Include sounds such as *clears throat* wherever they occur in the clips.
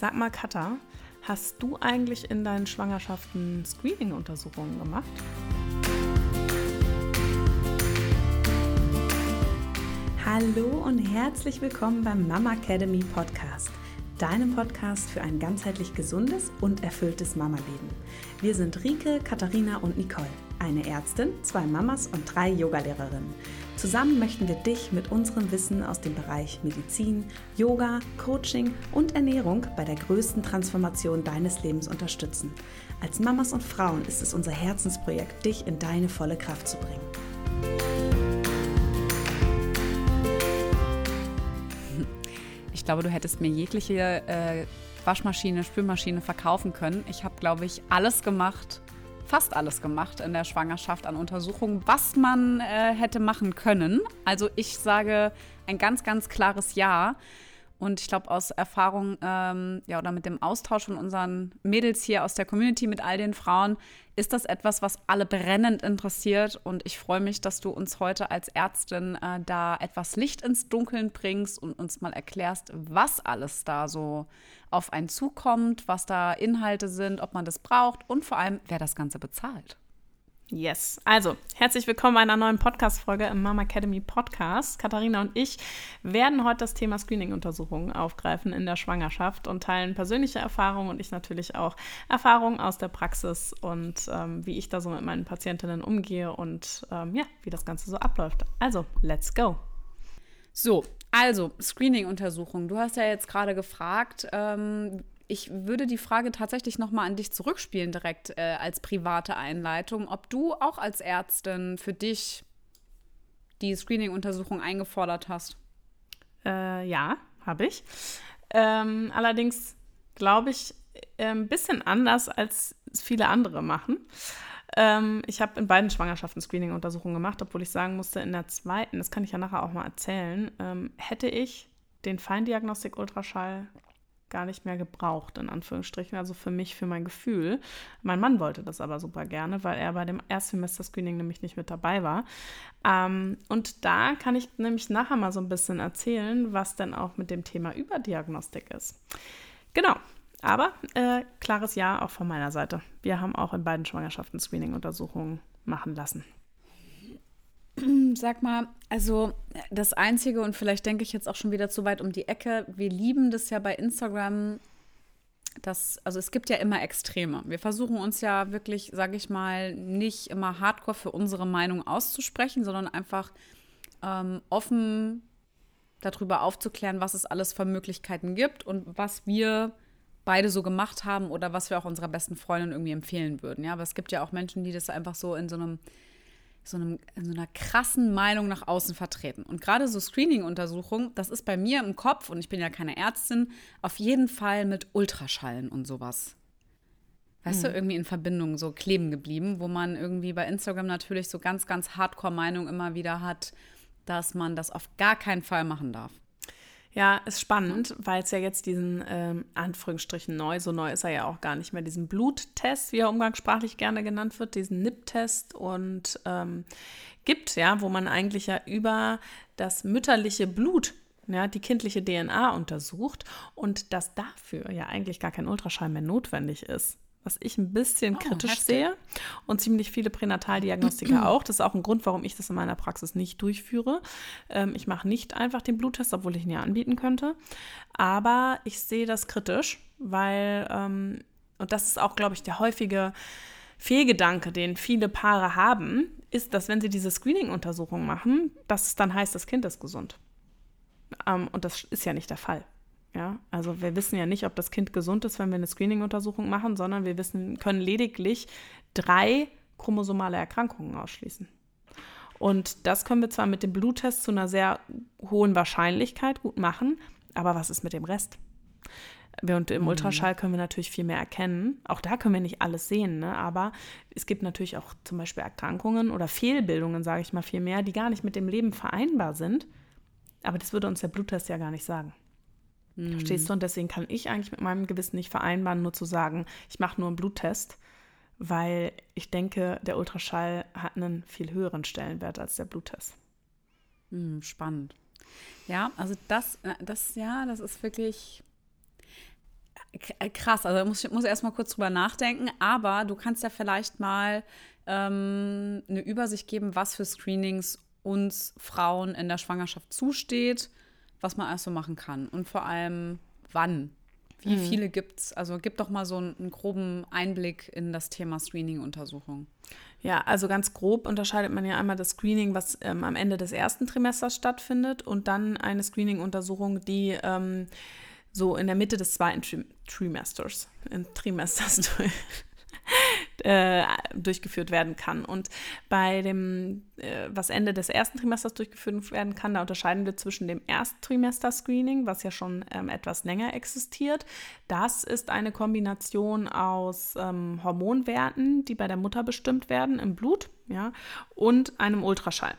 Sag mal, Katha, hast du eigentlich in deinen Schwangerschaften Screening-Untersuchungen gemacht? Hallo und herzlich willkommen beim Mama Academy Podcast, deinem Podcast für ein ganzheitlich gesundes und erfülltes Mama-Leben. Wir sind Rike, Katharina und Nicole, eine Ärztin, zwei Mamas und drei Yogalehrerinnen. Zusammen möchten wir dich mit unserem Wissen aus dem Bereich Medizin, Yoga, Coaching und Ernährung bei der größten Transformation deines Lebens unterstützen. Als Mamas und Frauen ist es unser Herzensprojekt, dich in deine volle Kraft zu bringen. Ich glaube, du hättest mir jegliche äh, Waschmaschine, Spülmaschine verkaufen können. Ich habe, glaube ich, alles gemacht, fast alles gemacht in der Schwangerschaft an Untersuchungen, was man äh, hätte machen können. Also ich sage ein ganz, ganz klares Ja. Und ich glaube, aus Erfahrung ähm, ja, oder mit dem Austausch von unseren Mädels hier aus der Community mit all den Frauen ist das etwas, was alle brennend interessiert. Und ich freue mich, dass du uns heute als Ärztin äh, da etwas Licht ins Dunkeln bringst und uns mal erklärst, was alles da so auf einen zukommt, was da Inhalte sind, ob man das braucht und vor allem, wer das Ganze bezahlt. Yes. Also, herzlich willkommen bei einer neuen Podcast-Folge im Mama Academy Podcast. Katharina und ich werden heute das Thema Screening-Untersuchungen aufgreifen in der Schwangerschaft und teilen persönliche Erfahrungen und ich natürlich auch Erfahrungen aus der Praxis und ähm, wie ich da so mit meinen Patientinnen umgehe und ähm, ja, wie das Ganze so abläuft. Also, let's go. So, also Screening-Untersuchung. Du hast ja jetzt gerade gefragt, ähm, ich würde die Frage tatsächlich nochmal an dich zurückspielen, direkt äh, als private Einleitung, ob du auch als Ärztin für dich die Screening-Untersuchung eingefordert hast. Äh, ja, habe ich. Ähm, allerdings glaube ich äh, ein bisschen anders, als viele andere machen. Ähm, ich habe in beiden Schwangerschaften Screening-Untersuchungen gemacht, obwohl ich sagen musste, in der zweiten, das kann ich ja nachher auch mal erzählen, ähm, hätte ich den Feindiagnostik-Ultraschall gar nicht mehr gebraucht, in Anführungsstrichen. Also für mich, für mein Gefühl. Mein Mann wollte das aber super gerne, weil er bei dem Erstsemester-Screening nämlich nicht mit dabei war. Ähm, und da kann ich nämlich nachher mal so ein bisschen erzählen, was denn auch mit dem Thema Überdiagnostik ist. Genau. Aber äh, klares Ja auch von meiner Seite. Wir haben auch in beiden Schwangerschaften Screening-Untersuchungen machen lassen. Sag mal, also das Einzige, und vielleicht denke ich jetzt auch schon wieder zu weit um die Ecke, wir lieben das ja bei Instagram, dass, also es gibt ja immer Extreme. Wir versuchen uns ja wirklich, sage ich mal, nicht immer hardcore für unsere Meinung auszusprechen, sondern einfach ähm, offen darüber aufzuklären, was es alles für Möglichkeiten gibt und was wir beide so gemacht haben oder was wir auch unserer besten Freundin irgendwie empfehlen würden. Ja, aber es gibt ja auch Menschen, die das einfach so in so einem so, einem, so einer krassen Meinung nach außen vertreten. Und gerade so Screening-Untersuchungen, das ist bei mir im Kopf, und ich bin ja keine Ärztin, auf jeden Fall mit Ultraschallen und sowas. Weißt hm. du, irgendwie in Verbindung so kleben geblieben, wo man irgendwie bei Instagram natürlich so ganz, ganz Hardcore-Meinung immer wieder hat, dass man das auf gar keinen Fall machen darf. Ja, ist spannend, weil es ja jetzt diesen ähm, Anführungsstrichen neu, so neu ist er ja auch gar nicht mehr, diesen Bluttest, wie er umgangssprachlich gerne genannt wird, diesen NIP-Test und ähm, gibt, ja, wo man eigentlich ja über das mütterliche Blut ja, die kindliche DNA untersucht und dass dafür ja eigentlich gar kein Ultraschall mehr notwendig ist was ich ein bisschen oh, kritisch heftig. sehe und ziemlich viele Pränataldiagnostiker *clears throat* auch. Das ist auch ein Grund, warum ich das in meiner Praxis nicht durchführe. Ähm, ich mache nicht einfach den Bluttest, obwohl ich ihn ja anbieten könnte. Aber ich sehe das kritisch, weil, ähm, und das ist auch, glaube ich, der häufige Fehlgedanke, den viele Paare haben, ist, dass wenn sie diese Screening-Untersuchung machen, dass es dann heißt, das Kind ist gesund. Ähm, und das ist ja nicht der Fall. Ja, also wir wissen ja nicht, ob das Kind gesund ist, wenn wir eine Screening-Untersuchung machen, sondern wir wissen, können lediglich drei chromosomale Erkrankungen ausschließen. Und das können wir zwar mit dem Bluttest zu einer sehr hohen Wahrscheinlichkeit gut machen, aber was ist mit dem Rest? Und im mhm. Ultraschall können wir natürlich viel mehr erkennen. Auch da können wir nicht alles sehen, ne? aber es gibt natürlich auch zum Beispiel Erkrankungen oder Fehlbildungen, sage ich mal viel mehr, die gar nicht mit dem Leben vereinbar sind. Aber das würde uns der Bluttest ja gar nicht sagen. Mhm. Verstehst du? Und deswegen kann ich eigentlich mit meinem Gewissen nicht vereinbaren, nur zu sagen, ich mache nur einen Bluttest, weil ich denke, der Ultraschall hat einen viel höheren Stellenwert als der Bluttest. Mhm, spannend. Ja, also das, äh, das, ja, das ist wirklich Äh, krass, also muss ich muss erst mal kurz drüber nachdenken, aber du kannst ja vielleicht mal ähm, eine Übersicht geben, was für Screenings uns Frauen in der Schwangerschaft zusteht, was man alles so machen kann und vor allem wann. Wie mhm. viele gibt es? Also gib doch mal so einen, einen groben Einblick in das Thema Screening-Untersuchung. Ja, also ganz grob unterscheidet man ja einmal das Screening, was ähm, am Ende des ersten Trimesters stattfindet, und dann eine Screening-Untersuchung, die ähm, so in der Mitte des zweiten Tri Trimesters, in Trimesters *laughs* äh, durchgeführt werden kann. Und bei dem, äh, was Ende des ersten Trimesters durchgeführt werden kann, da unterscheiden wir zwischen dem Ersttrimester-Screening, was ja schon ähm, etwas länger existiert. Das ist eine Kombination aus ähm, Hormonwerten, die bei der Mutter bestimmt werden im Blut, ja, und einem Ultraschall.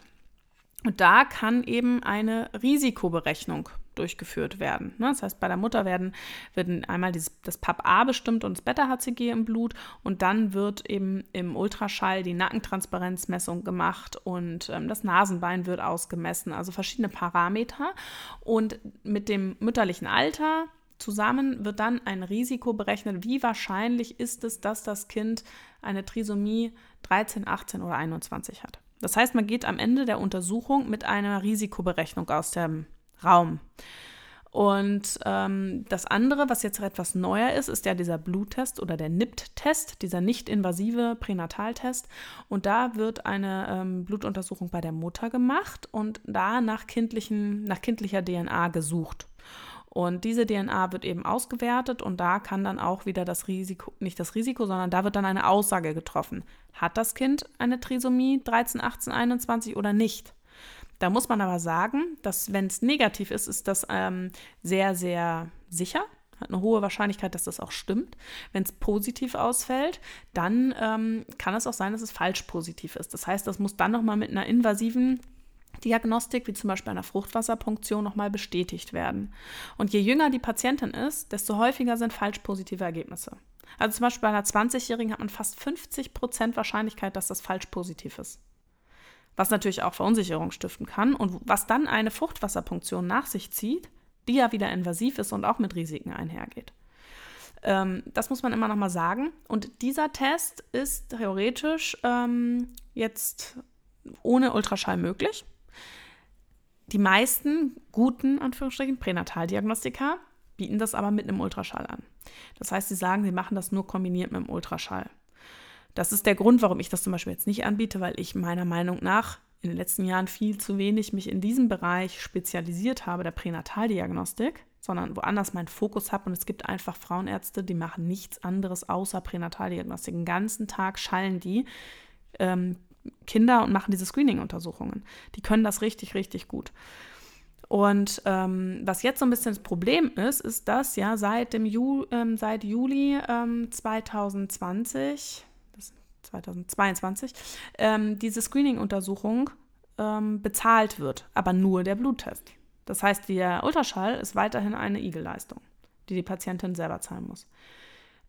Und da kann eben eine Risikoberechnung durchgeführt werden. Ne? Das heißt, bei der Mutter werden, werden einmal dieses, das PAP-A bestimmt und das Beta-HCG im Blut und dann wird eben im Ultraschall die Nackentransparenzmessung gemacht und ähm, das Nasenbein wird ausgemessen, also verschiedene Parameter. Und mit dem mütterlichen Alter zusammen wird dann ein Risiko berechnet, wie wahrscheinlich ist es, dass das Kind eine Trisomie 13, 18 oder 21 hat. Das heißt, man geht am Ende der Untersuchung mit einer Risikoberechnung aus dem Raum. Und ähm, das andere, was jetzt etwas neuer ist, ist ja dieser Bluttest oder der NIPT-Test, dieser nicht-invasive Pränataltest. Und da wird eine ähm, Blutuntersuchung bei der Mutter gemacht und da nach, kindlichen, nach kindlicher DNA gesucht. Und diese DNA wird eben ausgewertet und da kann dann auch wieder das Risiko, nicht das Risiko, sondern da wird dann eine Aussage getroffen. Hat das Kind eine Trisomie 13, 18, 21 oder nicht? Da muss man aber sagen, dass wenn es negativ ist, ist das ähm, sehr, sehr sicher. Hat eine hohe Wahrscheinlichkeit, dass das auch stimmt. Wenn es positiv ausfällt, dann ähm, kann es auch sein, dass es falsch positiv ist. Das heißt, das muss dann nochmal mit einer invasiven Diagnostik, wie zum Beispiel einer Fruchtwasserpunktion, nochmal bestätigt werden. Und je jünger die Patientin ist, desto häufiger sind falsch positive Ergebnisse. Also zum Beispiel bei einer 20-Jährigen hat man fast 50 Prozent Wahrscheinlichkeit, dass das falsch positiv ist was natürlich auch Verunsicherung stiften kann und was dann eine Fruchtwasserpunktion nach sich zieht, die ja wieder invasiv ist und auch mit Risiken einhergeht. Ähm, das muss man immer noch mal sagen. Und dieser Test ist theoretisch ähm, jetzt ohne Ultraschall möglich. Die meisten guten, Anführungsstrichen, Pränataldiagnostika bieten das aber mit einem Ultraschall an. Das heißt, sie sagen, sie machen das nur kombiniert mit dem Ultraschall. Das ist der Grund, warum ich das zum Beispiel jetzt nicht anbiete, weil ich meiner Meinung nach in den letzten Jahren viel zu wenig mich in diesem Bereich spezialisiert habe, der Pränataldiagnostik, sondern woanders meinen Fokus habe. Und es gibt einfach Frauenärzte, die machen nichts anderes außer Pränataldiagnostik. Den ganzen Tag schallen die ähm, Kinder und machen diese Screening-Untersuchungen. Die können das richtig, richtig gut. Und ähm, was jetzt so ein bisschen das Problem ist, ist, dass ja seit, dem Ju ähm, seit Juli 2020 ähm, 2022, ähm, diese Screening-Untersuchung ähm, bezahlt wird, aber nur der Bluttest. Das heißt, der Ultraschall ist weiterhin eine Igelleistung, die die Patientin selber zahlen muss.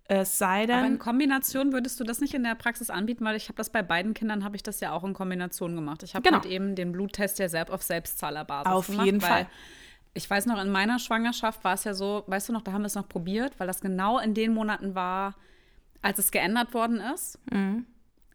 Es sei denn. Aber in Kombination würdest du das nicht in der Praxis anbieten, weil ich habe das bei beiden Kindern, habe ich das ja auch in Kombination gemacht. Ich habe genau. halt eben den Bluttest ja selbst auf Selbstzahlerbasis auf gemacht. Auf jeden Fall. Ich weiß noch, in meiner Schwangerschaft war es ja so, weißt du noch, da haben wir es noch probiert, weil das genau in den Monaten war, als es geändert worden ist. Mhm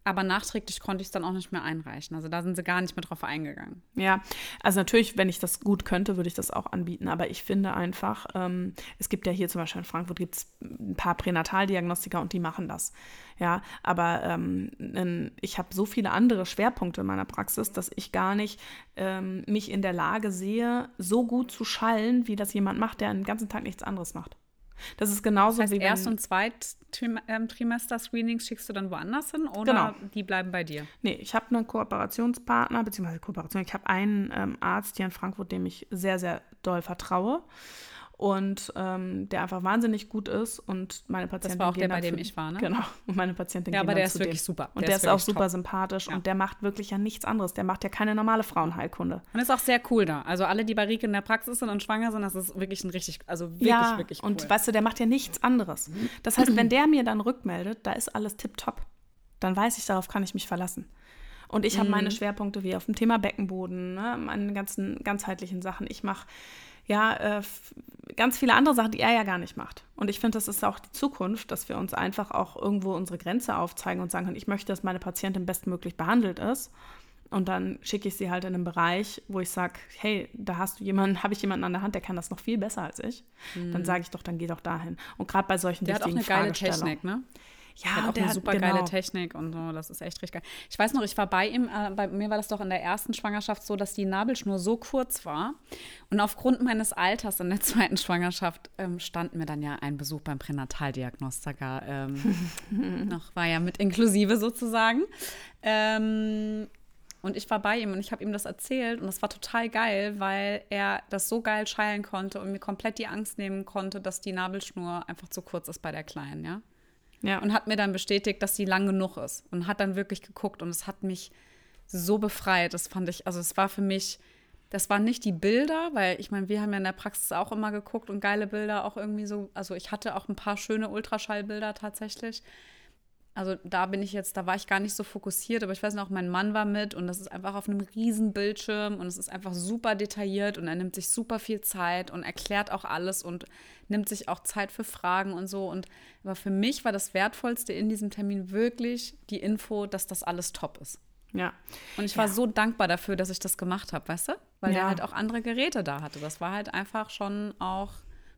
aber nachträglich konnte ich es dann auch nicht mehr einreichen. Also da sind sie gar nicht mehr drauf eingegangen. Ja, also natürlich, wenn ich das gut könnte, würde ich das auch anbieten. Aber ich finde einfach, ähm, es gibt ja hier zum Beispiel in Frankfurt gibt es ein paar Pränataldiagnostiker und die machen das. Ja, aber ähm, ich habe so viele andere Schwerpunkte in meiner Praxis, dass ich gar nicht ähm, mich in der Lage sehe, so gut zu schallen, wie das jemand macht, der den ganzen Tag nichts anderes macht. Das ist genauso das heißt, wie Erst- und Zweit-Trimester-Screenings schickst du dann woanders hin oder genau. die bleiben bei dir? Nee, ich habe einen Kooperationspartner, beziehungsweise Kooperation. Ich habe einen ähm, Arzt hier in Frankfurt, dem ich sehr, sehr doll vertraue und ähm, der einfach wahnsinnig gut ist und meine Patientin. Das war auch der, bei dem ich war, ne? Genau. Und *laughs* meine Patientin Ja, aber der ist wirklich super. Und der, der ist, ist auch super top. sympathisch ja. und der macht wirklich ja nichts anderes. Der macht ja keine normale Frauenheilkunde. Und ist auch sehr cool da. Also alle, die bei Rieke in der Praxis sind und schwanger sind, das ist wirklich ein richtig, also wirklich, ja, wirklich cool. Und weißt du, der macht ja nichts anderes. Das heißt, wenn der mir dann rückmeldet, da ist alles tipptopp, dann weiß ich, darauf kann ich mich verlassen. Und ich habe meine mhm. Schwerpunkte wie auf dem Thema Beckenboden, ne, meine ganzen ganzheitlichen Sachen. Ich mache ja, äh, ganz viele andere Sachen, die er ja gar nicht macht. Und ich finde, das ist auch die Zukunft, dass wir uns einfach auch irgendwo unsere Grenze aufzeigen und sagen können, ich möchte, dass meine Patientin bestmöglich behandelt ist. Und dann schicke ich sie halt in einen Bereich, wo ich sage, hey, da hast du jemanden, *laughs* habe ich jemanden an der Hand, der kann das noch viel besser als ich. Mhm. Dann sage ich doch, dann geh doch dahin. Und gerade bei solchen der wichtigen hat auch eine geile Technik, ne? Ja, der hat auch der eine super hat, genau. geile Technik und so. Das ist echt richtig geil. Ich weiß noch, ich war bei ihm, äh, bei mir war das doch in der ersten Schwangerschaft so, dass die Nabelschnur so kurz war. Und aufgrund meines Alters in der *laughs* zweiten Schwangerschaft ähm, stand mir dann ja ein Besuch beim Pränataldiagnostiker ähm, *laughs* noch, war ja mit inklusive sozusagen. Ähm, und ich war bei ihm und ich habe ihm das erzählt und das war total geil, weil er das so geil scheilen konnte und mir komplett die Angst nehmen konnte, dass die Nabelschnur einfach zu kurz ist bei der Kleinen, ja. Ja. Und hat mir dann bestätigt, dass sie lang genug ist. Und hat dann wirklich geguckt. Und es hat mich so befreit. Das fand ich, also es war für mich, das waren nicht die Bilder, weil ich meine, wir haben ja in der Praxis auch immer geguckt und geile Bilder auch irgendwie so. Also ich hatte auch ein paar schöne Ultraschallbilder tatsächlich. Also da bin ich jetzt, da war ich gar nicht so fokussiert, aber ich weiß noch, mein Mann war mit und das ist einfach auf einem riesen Bildschirm und es ist einfach super detailliert und er nimmt sich super viel Zeit und erklärt auch alles und nimmt sich auch Zeit für Fragen und so. Und aber für mich war das Wertvollste in diesem Termin wirklich die Info, dass das alles top ist. Ja. Und ich war ja. so dankbar dafür, dass ich das gemacht habe, weißt du? Weil ja. er halt auch andere Geräte da hatte. Das war halt einfach schon auch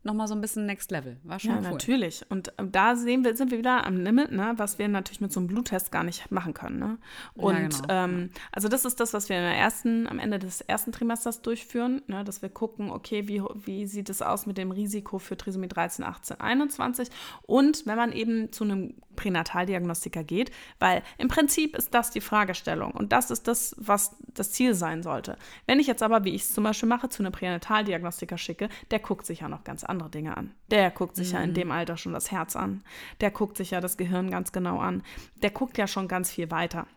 nochmal so ein bisschen Next Level. War schon ja, cool. natürlich. Und ähm, da sehen wir, sind wir wieder am Limit, ne, was wir natürlich mit so einem Bluttest gar nicht machen können. Ne? Und ja, genau. ähm, also das ist das, was wir in der ersten, am Ende des ersten Trimesters durchführen, ne, dass wir gucken, okay, wie, wie sieht es aus mit dem Risiko für Trisomie 13, 18, 21 und wenn man eben zu einem Pränataldiagnostiker geht, weil im Prinzip ist das die Fragestellung und das ist das, was das Ziel sein sollte. Wenn ich jetzt aber, wie ich es zum Beispiel mache, zu einem Pränataldiagnostiker schicke, der guckt sich ja noch ganz andere Dinge an. Der guckt sich mhm. ja in mhm. dem Alter schon das Herz an. Der guckt sich ja das Gehirn ganz genau an. Der guckt ja schon ganz viel weiter.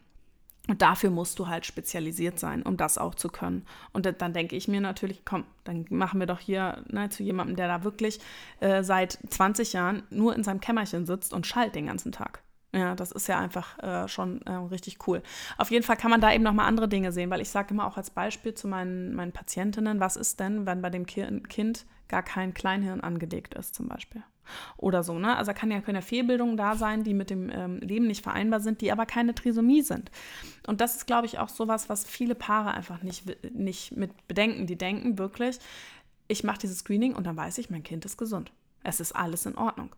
Und dafür musst du halt spezialisiert sein, um das auch zu können. Und dann denke ich mir natürlich, komm, dann machen wir doch hier ne, zu jemandem, der da wirklich äh, seit 20 Jahren nur in seinem Kämmerchen sitzt und schallt den ganzen Tag. Ja, das ist ja einfach äh, schon äh, richtig cool. Auf jeden Fall kann man da eben noch mal andere Dinge sehen, weil ich sage immer auch als Beispiel zu meinen, meinen Patientinnen, was ist denn, wenn bei dem Kind gar kein Kleinhirn angelegt ist zum Beispiel? Oder so, ne? Also kann ja, können ja Fehlbildungen da sein, die mit dem ähm, Leben nicht vereinbar sind, die aber keine Trisomie sind. Und das ist, glaube ich, auch sowas, was viele Paare einfach nicht, nicht mit bedenken. Die denken wirklich, ich mache dieses Screening und dann weiß ich, mein Kind ist gesund. Es ist alles in Ordnung.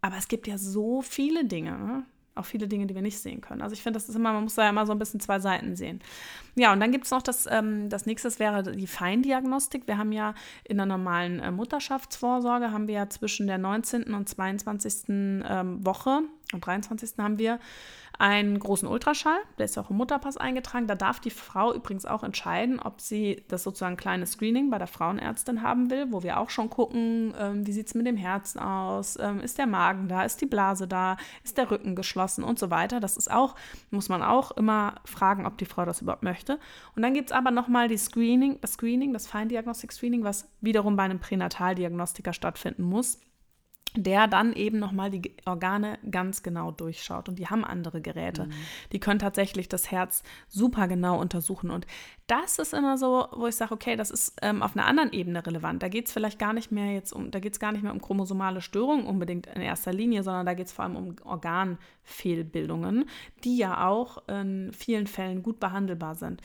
Aber es gibt ja so viele Dinge, ne? Auch viele Dinge, die wir nicht sehen können. Also ich finde, das ist immer, man muss da ja immer so ein bisschen zwei Seiten sehen. Ja, und dann gibt es noch das, ähm, das nächste wäre die Feindiagnostik. Wir haben ja in der normalen äh, Mutterschaftsvorsorge, haben wir ja zwischen der 19. und 22. Ähm, Woche und 23. haben wir einen großen Ultraschall, der ist auch im Mutterpass eingetragen. Da darf die Frau übrigens auch entscheiden, ob sie das sozusagen kleine Screening bei der Frauenärztin haben will, wo wir auch schon gucken, ähm, wie sieht es mit dem Herzen aus, ähm, ist der Magen da, ist die Blase da, ist der Rücken geschlossen und so weiter. Das ist auch, muss man auch immer fragen, ob die Frau das überhaupt möchte. Und dann gibt es aber nochmal die Screening, das Screening, das Feindiagnostik-Screening, was wiederum bei einem Pränataldiagnostiker stattfinden muss der dann eben nochmal die Organe ganz genau durchschaut. Und die haben andere Geräte. Mhm. Die können tatsächlich das Herz super genau untersuchen. Und das ist immer so, wo ich sage, okay, das ist ähm, auf einer anderen Ebene relevant. Da geht es vielleicht gar nicht mehr jetzt um, da geht es gar nicht mehr um chromosomale Störungen unbedingt in erster Linie, sondern da geht es vor allem um Organfehlbildungen, die ja auch in vielen Fällen gut behandelbar sind.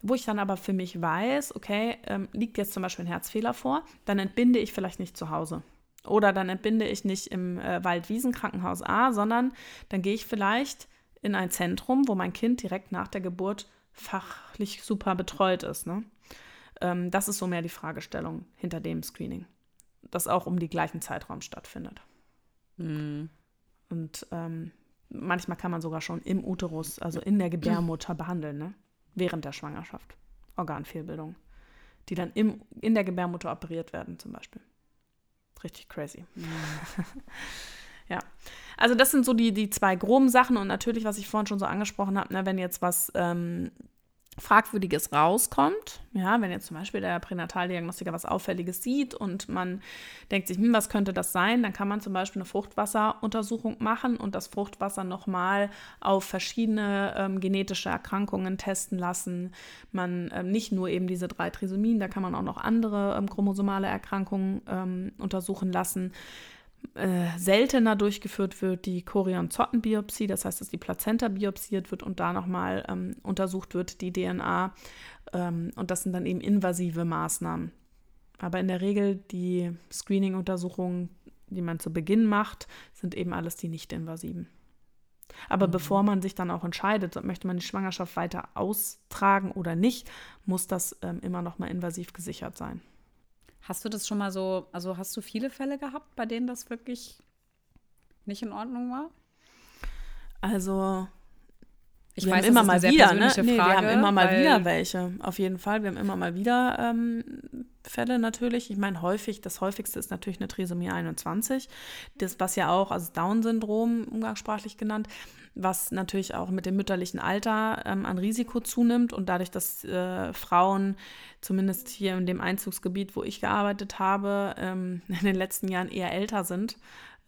Wo ich dann aber für mich weiß, okay, ähm, liegt jetzt zum Beispiel ein Herzfehler vor, dann entbinde ich vielleicht nicht zu Hause oder dann entbinde ich nicht im äh, Waldwiesenkrankenhaus A, sondern dann gehe ich vielleicht in ein Zentrum, wo mein Kind direkt nach der Geburt fachlich super betreut ist. Ne? Ähm, das ist so mehr die Fragestellung hinter dem Screening, das auch um die gleichen Zeitraum stattfindet. Mhm. Und ähm, manchmal kann man sogar schon im Uterus, also in der Gebärmutter behandeln, ne? während der Schwangerschaft. Organfehlbildung, die dann im, in der Gebärmutter operiert werden zum Beispiel richtig crazy. *laughs* Ja. Also das sind so die, die zwei groben Sachen und natürlich, was ich vorhin schon so angesprochen habe, ne, wenn jetzt was ähm, Fragwürdiges rauskommt, ja, wenn jetzt zum Beispiel der Pränataldiagnostiker was Auffälliges sieht und man denkt sich, hm, was könnte das sein, dann kann man zum Beispiel eine Fruchtwasseruntersuchung machen und das Fruchtwasser nochmal auf verschiedene ähm, genetische Erkrankungen testen lassen. Man ähm, nicht nur eben diese drei Trisomien, da kann man auch noch andere ähm, chromosomale Erkrankungen ähm, untersuchen lassen äh, seltener durchgeführt wird, die Chorion-Zotten-Biopsie, das heißt, dass die Plazenta biopsiert wird und da nochmal ähm, untersucht wird, die DNA. Ähm, und das sind dann eben invasive Maßnahmen. Aber in der Regel die Screening-Untersuchungen, die man zu Beginn macht, sind eben alles die nicht-invasiven. Aber mhm. bevor man sich dann auch entscheidet, möchte man die Schwangerschaft weiter austragen oder nicht, muss das ähm, immer noch mal invasiv gesichert sein. Hast du das schon mal so, also hast du viele Fälle gehabt, bei denen das wirklich nicht in Ordnung war? Also ich wir weiß, haben immer mal wieder, ne? Nee, wir haben immer mal wieder welche. Auf jeden Fall. Wir haben immer mal wieder ähm, Fälle natürlich. Ich meine, häufig, das häufigste ist natürlich eine Trisomie 21. Das, was ja auch, also Down-Syndrom umgangssprachlich genannt, was natürlich auch mit dem mütterlichen Alter ähm, an Risiko zunimmt und dadurch, dass äh, Frauen, zumindest hier in dem Einzugsgebiet, wo ich gearbeitet habe, ähm, *laughs* in den letzten Jahren eher älter sind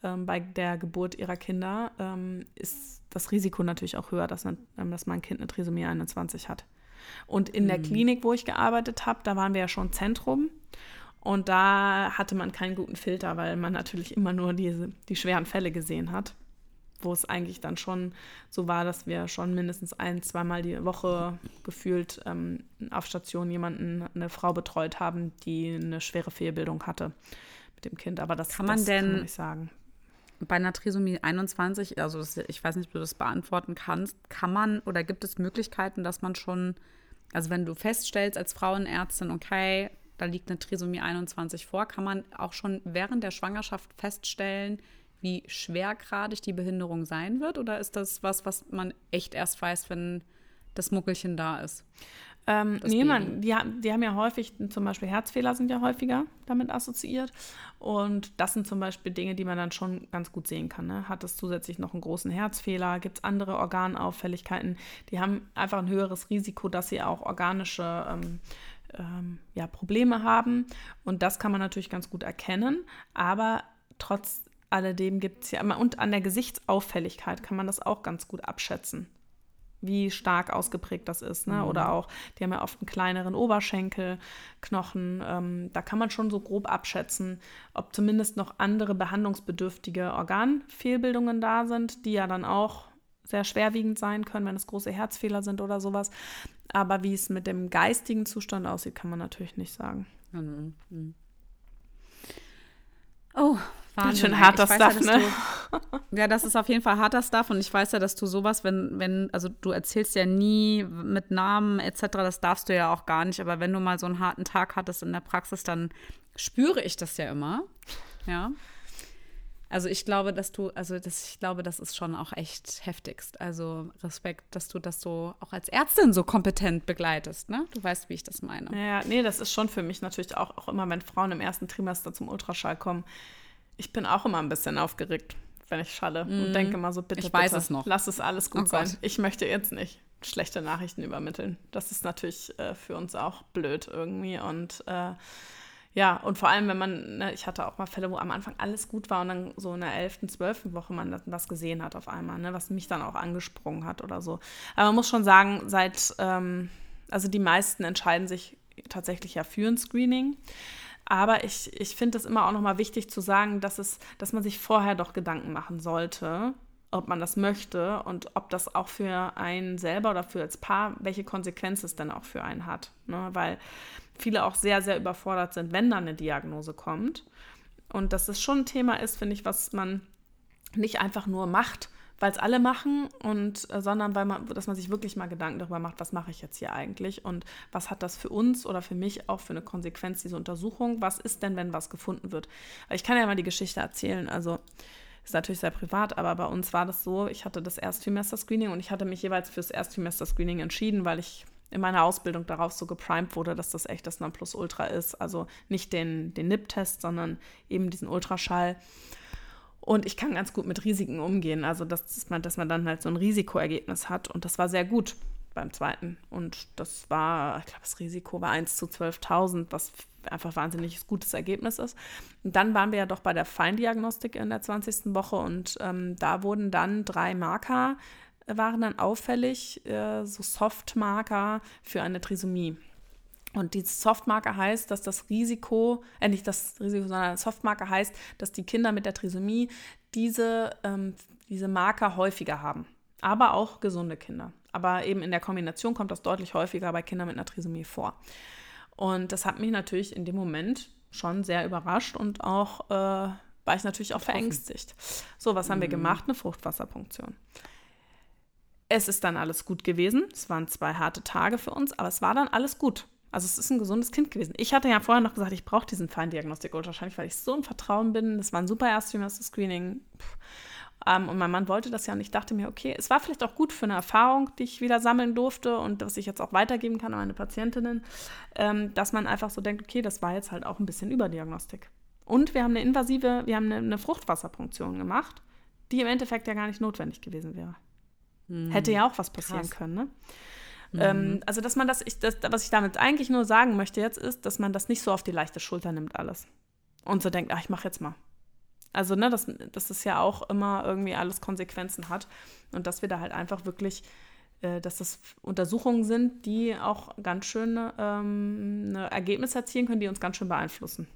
ähm, bei der Geburt ihrer Kinder, ähm, ist das Risiko natürlich auch höher, dass, ähm, dass mein Kind eine Trisomie 21 hat. Und in mhm. der Klinik, wo ich gearbeitet habe, da waren wir ja schon Zentrum. Und da hatte man keinen guten Filter, weil man natürlich immer nur diese, die schweren Fälle gesehen hat wo es eigentlich dann schon so war, dass wir schon mindestens ein, zweimal die Woche gefühlt ähm, auf Station jemanden, eine Frau betreut haben, die eine schwere Fehlbildung hatte mit dem Kind. Aber das kann man das denn kann man nicht sagen. Bei einer Trisomie 21, also das, ich weiß nicht, ob du das beantworten kannst, kann man oder gibt es Möglichkeiten, dass man schon, also wenn du feststellst als Frauenärztin, okay, da liegt eine Trisomie 21 vor, kann man auch schon während der Schwangerschaft feststellen, wie schwergradig die Behinderung sein wird? Oder ist das was, was man echt erst weiß, wenn das Muckelchen da ist? Ähm, nee, man, die, die, haben ja häufig, zum Beispiel Herzfehler sind ja häufiger damit assoziiert. Und das sind zum Beispiel Dinge, die man dann schon ganz gut sehen kann. Ne? Hat es zusätzlich noch einen großen Herzfehler? Gibt es andere Organauffälligkeiten? Die haben einfach ein höheres Risiko, dass sie auch organische ähm, ähm, ja, Probleme haben. Und das kann man natürlich ganz gut erkennen. Aber trotz alledem gibt es ja immer, und an der Gesichtsauffälligkeit kann man das auch ganz gut abschätzen, wie stark ausgeprägt das ist. Ne? Mhm. Oder auch, die haben ja oft einen kleineren Oberschenkelknochen. Ähm, da kann man schon so grob abschätzen, ob zumindest noch andere behandlungsbedürftige Organfehlbildungen da sind, die ja dann auch sehr schwerwiegend sein können, wenn es große Herzfehler sind oder sowas. Aber wie es mit dem geistigen Zustand aussieht, kann man natürlich nicht sagen. Mhm. mhm. Oh, Ganz schön harter Stuff, ja, ne? Du, ja, das ist auf jeden Fall harter Stuff und ich weiß ja, dass du sowas, wenn, wenn, also du erzählst ja nie mit Namen etc., das darfst du ja auch gar nicht, aber wenn du mal so einen harten Tag hattest in der Praxis, dann spüre ich das ja immer. Ja. Also ich glaube, dass du, also das, ich glaube, das ist schon auch echt heftigst. Also Respekt, dass du das so auch als Ärztin so kompetent begleitest, ne? Du weißt, wie ich das meine. Ja, nee, das ist schon für mich natürlich auch, auch immer, wenn Frauen im ersten Trimester zum Ultraschall kommen, ich bin auch immer ein bisschen aufgeregt, wenn ich schalle mm. und mhm. denke mal so, bitte, ich weiß bitte, es noch. lass es alles gut oh sein. Gott. Ich möchte jetzt nicht schlechte Nachrichten übermitteln. Das ist natürlich äh, für uns auch blöd irgendwie und äh, ja, und vor allem, wenn man, ne, ich hatte auch mal Fälle, wo am Anfang alles gut war und dann so in der 11., 12. Woche man das gesehen hat auf einmal, ne, was mich dann auch angesprungen hat oder so. Aber man muss schon sagen, seit, ähm, also die meisten entscheiden sich tatsächlich ja für ein Screening. Aber ich, ich finde es immer auch nochmal wichtig zu sagen, dass, es, dass man sich vorher doch Gedanken machen sollte, ob man das möchte und ob das auch für einen selber oder für als Paar, welche Konsequenzen es dann auch für einen hat. Ne? Weil viele auch sehr, sehr überfordert sind, wenn dann eine Diagnose kommt. Und dass es schon ein Thema ist, finde ich, was man nicht einfach nur macht, weil es alle machen und äh, sondern weil man, dass man sich wirklich mal Gedanken darüber macht, was mache ich jetzt hier eigentlich und was hat das für uns oder für mich auch für eine Konsequenz diese Untersuchung? Was ist denn, wenn was gefunden wird? Ich kann ja mal die Geschichte erzählen. Also ist natürlich sehr privat, aber bei uns war das so, ich hatte das Erstsemester-Screening und ich hatte mich jeweils fürs Erstsemester-Screening entschieden, weil ich in meiner Ausbildung darauf so geprimed wurde, dass das echt das Nonplusultra ist. Also nicht den, den NIP-Test, sondern eben diesen Ultraschall. Und ich kann ganz gut mit Risiken umgehen. Also, dass man, dass man dann halt so ein Risikoergebnis hat. Und das war sehr gut, beim zweiten. Und das war, ich glaube, das Risiko war 1 zu 12.000, was einfach wahnsinnig gutes Ergebnis ist. Und dann waren wir ja doch bei der Feindiagnostik in der 20. Woche und ähm, da wurden dann drei Marker, äh, waren dann auffällig, äh, so Softmarker für eine Trisomie. Und die Softmarker heißt, dass das Risiko, äh nicht das Risiko, sondern Softmarker heißt, dass die Kinder mit der Trisomie diese, ähm, diese Marker häufiger haben. Aber auch gesunde Kinder. Aber eben in der Kombination kommt das deutlich häufiger bei Kindern mit einer Trisomie vor. Und das hat mich natürlich in dem Moment schon sehr überrascht und auch äh, war ich natürlich auch verängstigt. So, was haben wir mhm. gemacht? Eine Fruchtwasserpunktion. Es ist dann alles gut gewesen. Es waren zwei harte Tage für uns, aber es war dann alles gut. Also es ist ein gesundes Kind gewesen. Ich hatte ja vorher noch gesagt, ich brauche diesen Feindiagnostik wahrscheinlich, weil ich so im Vertrauen bin. Das war ein super Erstsemester-Screening. Ähm, und mein Mann wollte das ja und ich dachte mir, okay, es war vielleicht auch gut für eine Erfahrung, die ich wieder sammeln durfte und was ich jetzt auch weitergeben kann an meine Patientinnen, ähm, dass man einfach so denkt, okay, das war jetzt halt auch ein bisschen Überdiagnostik. Und wir haben eine invasive, wir haben eine, eine Fruchtwasserpunktion gemacht, die im Endeffekt ja gar nicht notwendig gewesen wäre. Mhm. Hätte ja auch was passieren Krass. können, ne? Mhm. Ähm, also, dass man das, ich, das, was ich damit eigentlich nur sagen möchte jetzt, ist, dass man das nicht so auf die leichte Schulter nimmt, alles. Und so denkt, ach, ich mache jetzt mal. Also, ne, dass, dass das ja auch immer irgendwie alles Konsequenzen hat. Und dass wir da halt einfach wirklich, äh, dass das Untersuchungen sind, die auch ganz schön ähm, Ergebnisse erzielen können, die uns ganz schön beeinflussen.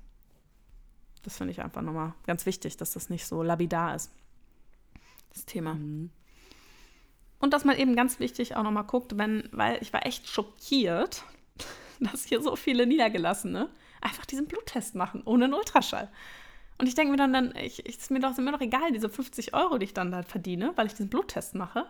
Das finde ich einfach nochmal ganz wichtig, dass das nicht so labidar ist. Das Thema. Mhm. Und dass man eben ganz wichtig auch nochmal guckt, wenn, weil ich war echt schockiert, *laughs* dass hier so viele Niedergelassene einfach diesen Bluttest machen, ohne einen Ultraschall. Und ich denke mir dann, dann ich, ich, ist mir doch, sind mir doch egal, diese 50 Euro, die ich dann da verdiene, weil ich diesen Bluttest mache.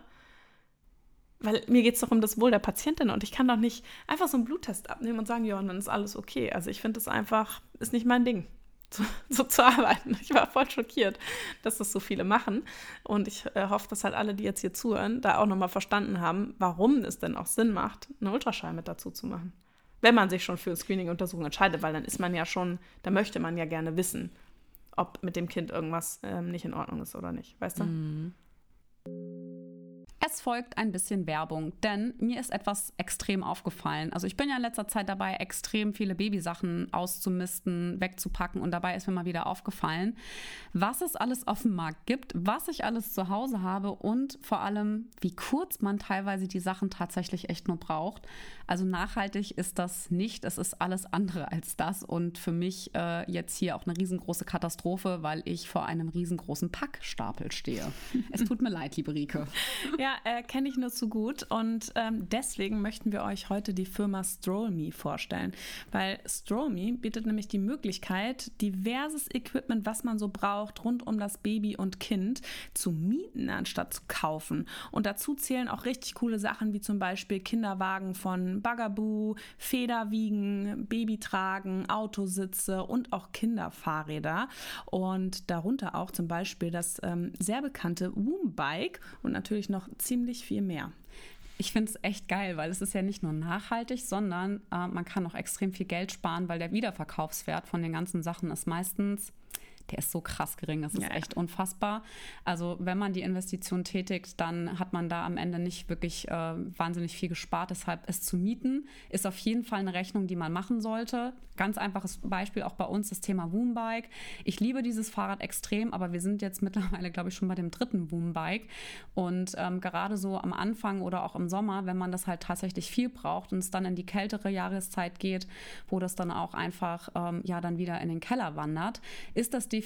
Weil mir geht es doch um das Wohl der Patientin und ich kann doch nicht einfach so einen Bluttest abnehmen und sagen, ja, dann ist alles okay. Also ich finde das einfach, ist nicht mein Ding, so, *laughs* so, zu arbeiten. Ich war voll schockiert, dass das so viele machen. Und ich äh, hoffe, dass halt alle, die jetzt hier zuhören, da auch nochmal verstanden haben, warum es denn auch Sinn macht, einen Ultraschall mit dazu zu machen. Wenn man sich schon für Screening-Untersuchungen entscheidet, weil dann ist man ja schon, da möchte man ja gerne wissen, ob mit dem Kind irgendwas ähm, nicht in Ordnung ist oder nicht, weißt du? Mhm. Es folgt ein bisschen Werbung, denn mir ist etwas extrem aufgefallen. Also ich bin ja in letzter Zeit dabei, extrem viele Babysachen auszumisten, wegzupacken und dabei ist mir mal wieder aufgefallen, was es alles auf dem Markt gibt, was ich alles zu Hause habe und vor allem, wie kurz man teilweise die Sachen tatsächlich echt nur braucht. Also nachhaltig ist das nicht, es ist alles andere als das und für mich äh, jetzt hier auch eine riesengroße Katastrophe, weil ich vor einem riesengroßen Packstapel stehe. es tut mir leid, liebe Rike. Ja, äh, kenne ich nur zu gut und ähm, deswegen möchten wir euch heute die Firma StrollMe vorstellen, weil StrollMe bietet nämlich die Möglichkeit, diverses Equipment, was man so braucht, rund um das Baby und Kind zu mieten, anstatt zu kaufen. Und dazu zählen auch richtig coole Sachen wie zum Beispiel Kinderwagen von Bugaboo, Federwiegen, Babytragen, Autositze und auch Kinderfahrräder. Und darunter auch zum Beispiel das ähm, sehr bekannte Woombike und natürlich noch ziemlich viel mehr. Ich finde es echt geil, weil es ist ja nicht nur nachhaltig, sondern äh, man kann auch extrem viel Geld sparen, weil der Wiederverkaufswert von den ganzen Sachen ist meistens der ist so krass gering. Das ist ja, echt unfassbar. Also wenn man die Investition tätigt, dann hat man da am Ende nicht wirklich äh, wahnsinnig viel gespart. Deshalb es zu mieten ist auf jeden Fall eine Rechnung, die man machen sollte. Ganz einfaches Beispiel auch bei uns das Thema Woombike. Ich liebe dieses Fahrrad extrem, aber wir sind jetzt *laughs* mittlerweile, glaube ich, schon bei dem dritten Woombike. Und ähm, gerade so am Anfang oder auch im Sommer, wenn man das halt tatsächlich viel braucht und es dann in die kältere Jahreszeit geht, wo das dann auch einfach ähm, ja dann wieder in den Keller wandert, ist das definitiv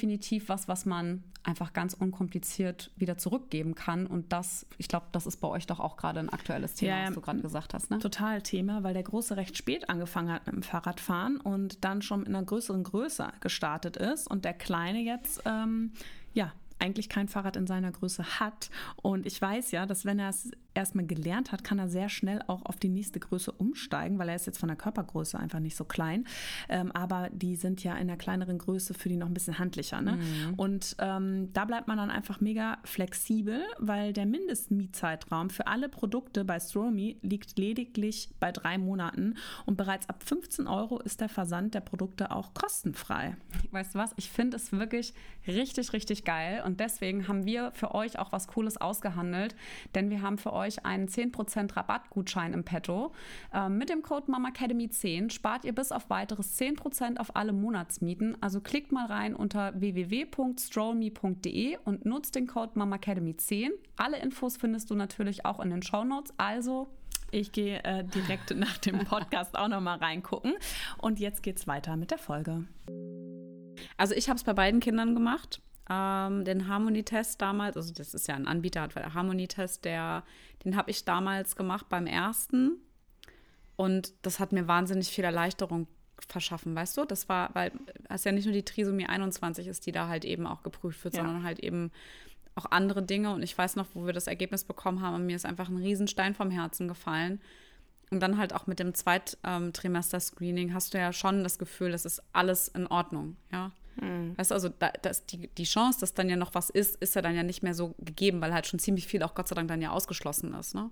was, was man einfach ganz unkompliziert wieder zurückgeben kann. Und das, ich glaube, das ist bei euch doch auch gerade ein aktuelles Thema, ja, was du gerade gesagt hast. Ne? Total Thema, weil der Große recht spät angefangen hat mit dem Fahrradfahren und dann schon in einer größeren Größe gestartet ist und der Kleine jetzt ähm, ja eigentlich kein Fahrrad in seiner Größe hat. Und ich weiß ja, dass wenn er es erstmal gelernt hat, kann er sehr schnell auch auf die nächste Größe umsteigen, weil er ist jetzt von der Körpergröße einfach nicht so klein. Ähm, aber die sind ja in einer kleineren Größe für die noch ein bisschen handlicher. Ne? Mhm. Und ähm, da bleibt man dann einfach mega flexibel, weil der Mindestmietzeitraum für alle Produkte bei Stromi liegt lediglich bei drei Monaten und bereits ab 15 Euro ist der Versand der Produkte auch kostenfrei. Weißt du was? Ich finde es wirklich richtig, richtig geil und deswegen haben wir für euch auch was Cooles ausgehandelt, denn wir haben für euch euch einen 10% Rabattgutschein im Petto. Ähm, mit dem Code MAMACADEMY10 spart ihr bis auf weiteres 10% auf alle Monatsmieten. Also klickt mal rein unter www.strollme.de und nutzt den Code MAMACADEMY10. Alle Infos findest du natürlich auch in den Show Notes. Also ich gehe äh, direkt *laughs* nach dem Podcast auch nochmal reingucken. Und jetzt geht's weiter mit der Folge. Also ich habe es bei beiden Kindern gemacht. Ähm, den Harmony-Test damals, also das ist ja ein Anbieter, der Harmony-Test, der, den habe ich damals gemacht beim ersten. Und das hat mir wahnsinnig viel Erleichterung verschaffen, weißt du? Das war, weil es ja nicht nur die Trisomie 21 ist, die da halt eben auch geprüft wird, ja. sondern halt eben auch andere Dinge. Und ich weiß noch, wo wir das Ergebnis bekommen haben, und mir ist einfach ein Riesenstein vom Herzen gefallen. Und dann halt auch mit dem Zweittrimester-Screening hast du ja schon das Gefühl, das ist alles in Ordnung, ja. Mhm. Weißt du, also da, das, die, die Chance, dass dann ja noch was ist, ist ja dann ja nicht mehr so gegeben, weil halt schon ziemlich viel auch Gott sei Dank dann ja ausgeschlossen ist, ne?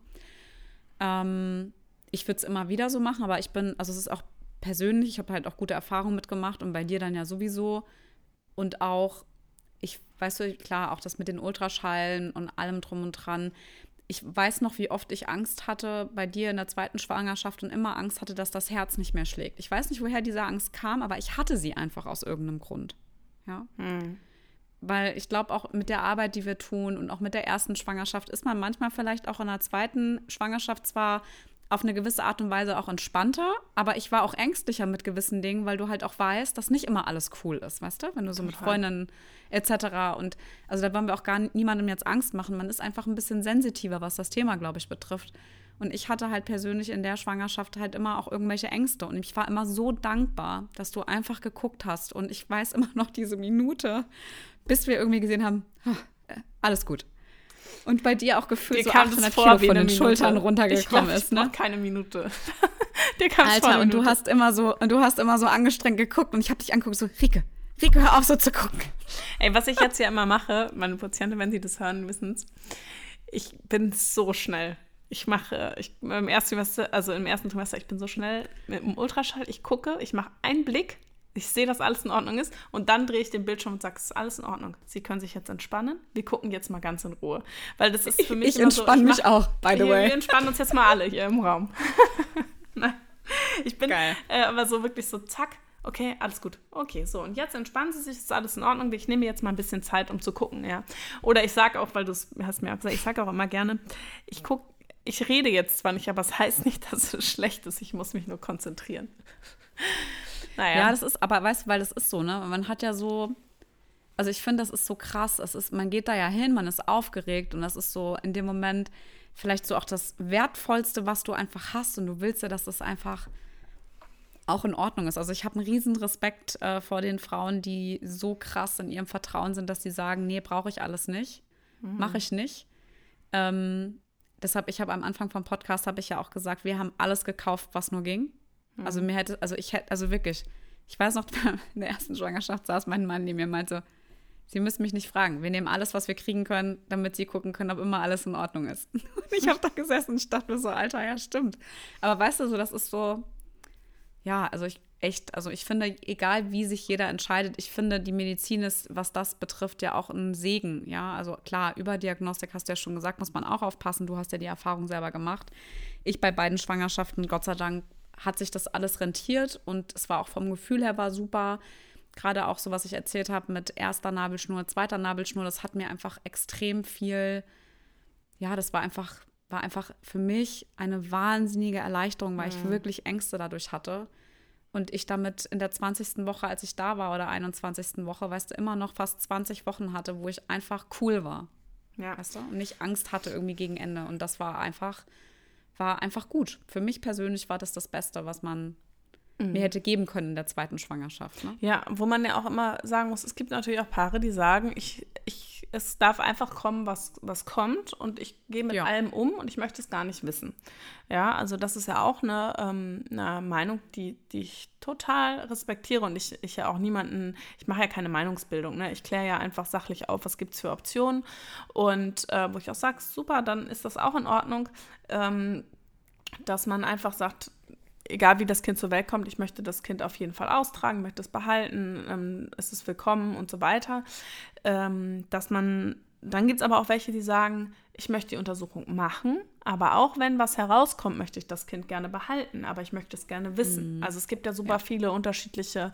Ähm, ich würde es immer wieder so machen, aber ich bin, also es ist auch persönlich, ich habe halt auch gute Erfahrungen mitgemacht und bei dir dann ja sowieso. Und auch, ich weißt du, klar, auch das mit den Ultraschallen und allem drum und dran. Ich weiß noch, wie oft ich Angst hatte bei dir in der zweiten Schwangerschaft und immer Angst hatte, dass das Herz nicht mehr schlägt. Ich weiß nicht, woher diese Angst kam, aber ich hatte sie einfach aus irgendeinem Grund. Ja. Hm. Weil ich glaube, auch mit der Arbeit, die wir tun und auch mit der ersten Schwangerschaft, ist man manchmal vielleicht auch in der zweiten Schwangerschaft zwar auf eine gewisse Art und Weise auch entspannter, aber ich war auch ängstlicher mit gewissen Dingen, weil du halt auch weißt, dass nicht immer alles cool ist, weißt du? Wenn du so mit Freundinnen etc. Und also da wollen wir auch gar niemandem jetzt Angst machen. Man ist einfach ein bisschen sensitiver, was das Thema, glaube ich, betrifft. Und ich hatte halt persönlich in der Schwangerschaft halt immer auch irgendwelche Ängste. Und ich war immer so dankbar, dass du einfach geguckt hast. Und ich weiß *laughs* immer noch diese Minute, bis wir irgendwie gesehen haben, äh, alles gut. Und bei dir auch gefühlt dir so 800 Kilo von den Schultern runtergekommen glaub, ist, ne? keine Minute. *laughs* dir kam Alter, und du hast immer so, und du hast immer so angestrengt geguckt und ich habe dich angeguckt so, Rike, Rike, hör auf so zu gucken. Ey, was ich jetzt ja immer mache, meine Patienten, wenn sie das hören, wissen es, ich bin so schnell. Ich mache, ich, im ersten Trimester, also im ersten Trimester, ich bin so schnell mit dem Ultraschall, ich gucke, ich mache einen Blick ich sehe, dass alles in Ordnung ist und dann drehe ich den Bildschirm und sage, es ist alles in Ordnung. Sie können sich jetzt entspannen. Wir gucken jetzt mal ganz in Ruhe. Weil das ist für *laughs* mich Ich entspanne so, mich auch, by the way. Wir entspannen uns jetzt mal alle hier im Raum. *laughs* Nein. Ich bin. Äh, aber so wirklich so, zack, okay, alles gut. Okay, so, und jetzt entspannen Sie sich, ist alles in Ordnung. Ich nehme jetzt mal ein bisschen Zeit, um zu gucken, ja. Oder ich sage auch, weil du es hast mir auch gesagt, ich sage auch immer gerne, ich gucke, ich rede jetzt zwar nicht, aber es das heißt nicht, *laughs* dass es schlecht ist. Ich muss mich nur konzentrieren. Naja. Ja, das ist, aber weißt du, weil das ist so, ne? Man hat ja so, also ich finde, das ist so krass. Es ist, man geht da ja hin, man ist aufgeregt und das ist so in dem Moment vielleicht so auch das Wertvollste, was du einfach hast und du willst ja, dass das einfach auch in Ordnung ist. Also ich habe einen riesen Respekt äh, vor den Frauen, die so krass in ihrem Vertrauen sind, dass sie sagen, nee, brauche ich alles nicht, mhm. mache ich nicht. Ähm, deshalb, ich habe am Anfang vom Podcast habe ich ja auch gesagt, wir haben alles gekauft, was nur ging. Also mhm. mir hätte, also ich hätte, also wirklich, ich weiß noch, *laughs* in der ersten Schwangerschaft saß mein Mann neben mir und meinte, Sie müssen mich nicht fragen. Wir nehmen alles, was wir kriegen können, damit Sie gucken können, ob immer alles in Ordnung ist. *laughs* Und ich habe da gesessen und dachte mir so, Alter, ja, stimmt. Aber weißt du, so, das ist so, ja, also ich echt, also ich finde, egal wie sich jeder entscheidet, ich finde, die Medizin ist, was das betrifft, ja auch ein Segen. Ja, also klar, über Diagnostik hast du ja schon gesagt, muss man auch aufpassen. Du hast ja die Erfahrung selber gemacht. Ich bei beiden Schwangerschaften, Gott sei Dank, hat sich das alles rentiert und es war auch vom Gefühl her war super. Gerade auch so, was ich erzählt habe mit erster Nabelschnur, zweiter Nabelschnur, das hat mir einfach extrem viel, ja, das war einfach, war einfach für mich eine wahnsinnige Erleichterung, weil mhm. ich wirklich Ängste dadurch hatte. Und ich damit in der 20. Woche, als ich da war, oder 21. Woche, weißt du, immer noch fast 20 Wochen hatte, wo ich einfach cool war. Ja. Weißt du? Und nicht Angst hatte irgendwie gegen Ende. Und das war einfach war einfach gut. Für mich persönlich war das das Beste, was man. Mir hätte geben können in der zweiten Schwangerschaft. Ne? Ja, wo man ja auch immer sagen muss, es gibt natürlich auch Paare, die sagen, ich, ich, es darf einfach kommen, was, was kommt und ich gehe mit ja. allem um und ich möchte es gar nicht wissen. Ja, also das ist ja auch eine, ähm, eine Meinung, die, die ich total respektiere und ich, ich ja auch niemanden, ich mache ja keine Meinungsbildung, ne? ich kläre ja einfach sachlich auf, was gibt es für Optionen und äh, wo ich auch sage, super, dann ist das auch in Ordnung, ähm, dass man einfach sagt, egal wie das Kind zur Welt kommt, ich möchte das Kind auf jeden Fall austragen, möchte es behalten, ähm, es ist willkommen und so weiter. Ähm, dass man, dann gibt es aber auch welche, die sagen, ich möchte die Untersuchung machen, Aber auch wenn was herauskommt, möchte ich das Kind gerne behalten, aber ich möchte es gerne wissen. Mhm. Also es gibt ja super ja. viele unterschiedliche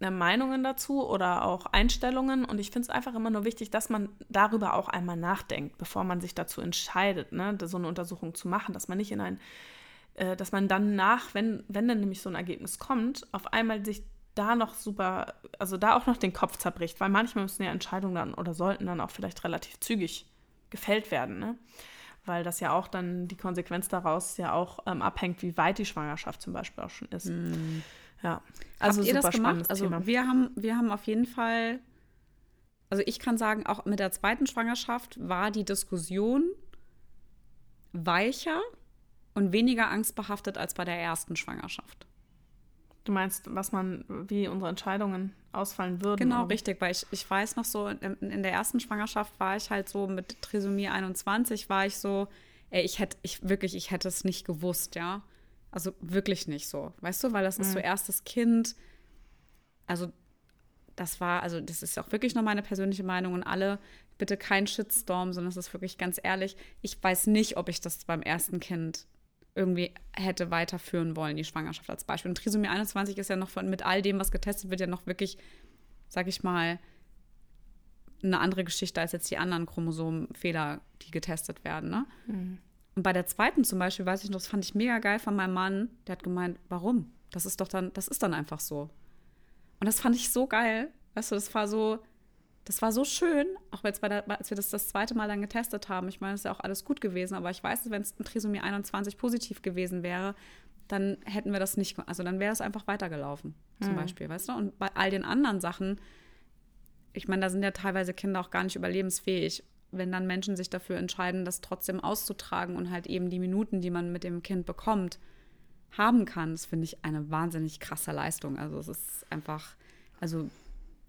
äh, Meinungen dazu oder auch Einstellungen. Und ich finde es einfach immer nur wichtig, dass man darüber auch einmal nachdenkt, bevor man sich dazu entscheidet, ne, so eine Untersuchung zu machen, dass man nicht in ein, äh, dass man dann nach, wenn, wenn dann nämlich so ein Ergebnis kommt, auf einmal sich da noch super, also da auch noch den Kopf zerbricht, weil manchmal müssen ja Entscheidungen dann oder sollten dann auch vielleicht relativ zügig gefällt werden, ne? Weil das ja auch dann die Konsequenz daraus ja auch ähm, abhängt, wie weit die Schwangerschaft zum Beispiel auch schon ist. Mm. Ja, also Habt ihr das gemacht? Also Thema. wir haben, wir haben auf jeden Fall, also ich kann sagen, auch mit der zweiten Schwangerschaft war die Diskussion weicher und weniger angstbehaftet als bei der ersten Schwangerschaft. Du meinst, was man, wie unsere Entscheidungen ausfallen würden? Genau, oder? richtig, weil ich, ich weiß noch so, in, in, der ersten Schwangerschaft war ich halt so mit Trisomie 21, war ich so, ey, ich hätte, ich wirklich, ich hätte es nicht gewusst, ja. Also wirklich nicht so, weißt du, weil das ist mhm. so erstes Kind. Also das war, also das ist auch wirklich nur meine persönliche Meinung und alle, bitte kein Shitstorm, sondern es ist wirklich ganz ehrlich, ich weiß nicht, ob ich das beim ersten Kind irgendwie hätte weiterführen wollen, die Schwangerschaft als Beispiel. Und Trisomie 21 ist ja noch von, mit all dem, was getestet wird, ja noch wirklich, sag ich mal, eine andere Geschichte als jetzt die anderen Chromosomenfehler, die getestet werden. Ne? Mhm. Und bei der zweiten zum Beispiel, weiß ich noch, das fand ich mega geil von meinem Mann. Der hat gemeint, warum? Das ist doch dann, das ist dann einfach so. Und das fand ich so geil. Weißt du, das war so, das war so schön, auch als, der, als wir das das zweite Mal dann getestet haben. Ich meine, es ist ja auch alles gut gewesen, aber ich weiß, wenn es ein Trisomie 21 positiv gewesen wäre, dann hätten wir das nicht, also dann wäre es einfach weitergelaufen, zum mhm. Beispiel, weißt du? Und bei all den anderen Sachen, ich meine, da sind ja teilweise Kinder auch gar nicht überlebensfähig wenn dann Menschen sich dafür entscheiden, das trotzdem auszutragen und halt eben die Minuten, die man mit dem Kind bekommt, haben kann, das finde ich eine wahnsinnig krasse Leistung. Also es ist einfach, also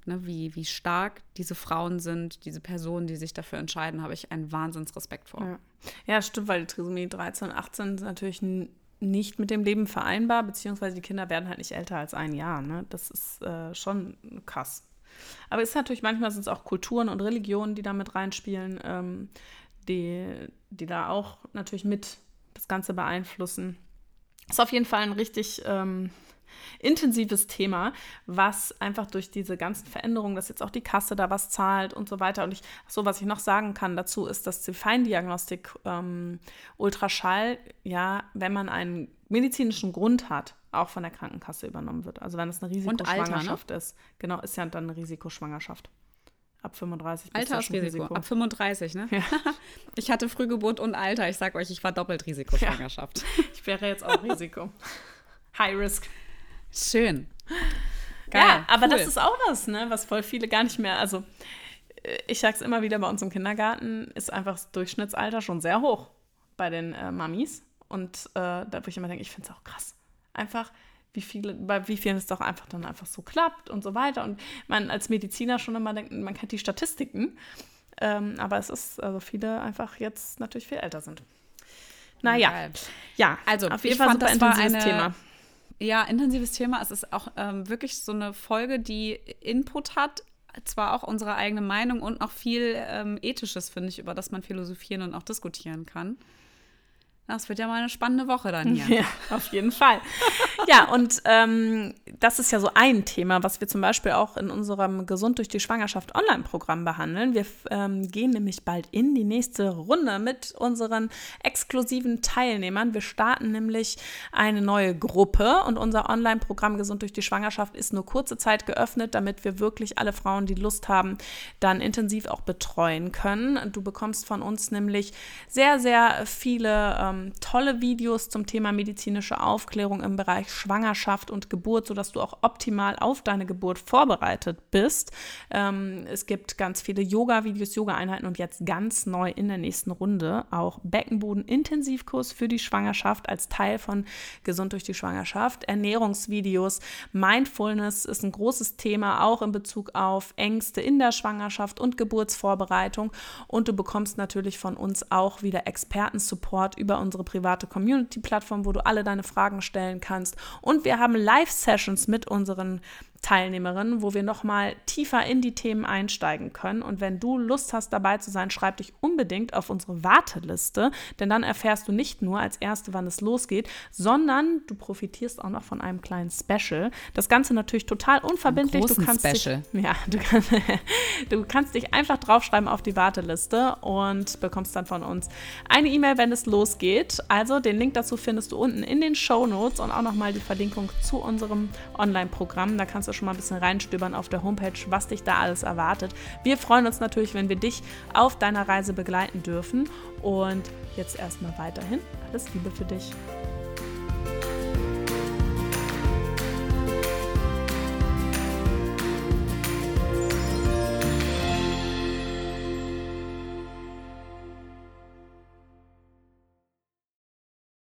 ne, wie, wie stark diese Frauen sind, diese Personen, die sich dafür entscheiden, habe ich einen Wahnsinnsrespekt vor. Ja. ja, stimmt, weil die Trisomie 13 und 18 sind natürlich nicht mit dem Leben vereinbar, beziehungsweise die Kinder werden halt nicht älter als ein Jahr. Ne? Das ist äh, schon krass. Aber es ist natürlich, manchmal sind es auch Kulturen und Religionen, die da mit reinspielen, ähm, die, die da auch natürlich mit das Ganze beeinflussen. Ist auf jeden Fall ein richtig ähm, intensives Thema, was einfach durch diese ganzen Veränderungen, dass jetzt auch die Kasse da was zahlt und so weiter. Und ich, so was ich noch sagen kann dazu, ist, dass die Feindiagnostik ähm, Ultraschall, ja, wenn man einen medizinischen Grund hat, auch von der Krankenkasse übernommen wird. Also wenn es eine Risikoschwangerschaft ne? ist. Genau, ist ja dann eine Risikoschwangerschaft. Ab 35 Altersrisiko. Risiko. Ab 35, ne? Ja. *laughs* Ich hatte Frühgeburt und Alter. Ich sag euch, ich war doppelt Risikoschwangerschaft. Ja. *laughs* Ich wäre jetzt auch Risiko. *laughs* High Risk. Schön. Geil. Ja, aber cool. das ist auch was, ne, was voll viele gar nicht mehr. Also, äh, ich sag's immer wieder, bei uns im Kindergarten ist einfach das Durchschnittsalter schon sehr hoch bei den äh, Mamis. Und äh, da, wo ich immer denke, ich finde es auch krass. Einfach, wie viele, bei wie vielen es doch einfach dann einfach so klappt und so weiter. Und man als Mediziner schon immer denkt, man kennt die Statistiken. Ähm, aber es ist, also viele einfach jetzt natürlich viel älter sind. Naja, ja, also auf jeden Fall fand, super das intensives eine, Thema. Ja, intensives Thema. Es ist auch ähm, wirklich so eine Folge, die Input hat, zwar auch unsere eigene Meinung und noch viel ähm, Ethisches, finde ich, über das man philosophieren und auch diskutieren kann. Das wird ja mal eine spannende Woche dann hier. Ja, auf jeden Fall. ja, und ähm, das ist ja so ein Thema, was wir zum Beispiel auch in unserem Gesund durch die Schwangerschaft Online-Programm behandeln. Wir ähm, gehen nämlich bald in die nächste Runde mit unseren exklusiven Teilnehmern. Wir starten nämlich eine neue Gruppe und unser Online-Programm Gesund durch die Schwangerschaft ist nur kurze Zeit geöffnet, damit wir wirklich alle Frauen, die Lust haben, dann intensiv auch betreuen können. Du bekommst von uns nämlich sehr, sehr viele ähm, ähm, tolle Videos zum Thema medizinische Aufklärung im Bereich Schwangerschaft und Geburt, sodass du auch optimal auf deine Geburt vorbereitet bist. Ähm, es gibt ganz viele Yoga-Videos, Yoga-Einheiten und jetzt ganz neu in der nächsten Runde auch Beckenboden-Intensivkurs für die Schwangerschaft als Teil von Gesund durch die Schwangerschaft, Ernährungsvideos, Mindfulness ist ein großes Thema, auch in Bezug auf Ängste in der Schwangerschaft und Geburtsvorbereitung. Und du bekommst natürlich von uns auch wieder Experten-Support über unsere private Community-Plattform, wo du alle deine Fragen stellen kannst. Und wir haben Live-Sessions mit unseren Teilnehmerinnen, wo wir nochmal tiefer in die Themen einsteigen können. Und wenn du Lust hast, dabei zu sein, schreib dich unbedingt auf unsere Warteliste, denn dann erfährst du nicht nur als Erste, wann es losgeht, sondern du profitierst auch noch von einem kleinen Special. Das Ganze natürlich total unverbindlich. du kannst Special. Dich, *laughs* ja, du, kann, *laughs* du kannst dich einfach draufschreiben auf die Warteliste und bekommst dann von uns eine E-Mail, wenn es losgeht. Also den Link dazu findest du unten in den Show Notes und auch nochmal die Verlinkung zu unserem Online-Programm. Da kannst du schon mal ein bisschen reinstöbern auf der Homepage, was dich da alles erwartet. Wir freuen uns natürlich, wenn wir dich auf deiner Reise begleiten dürfen. Und jetzt erstmal weiterhin alles Liebe für dich.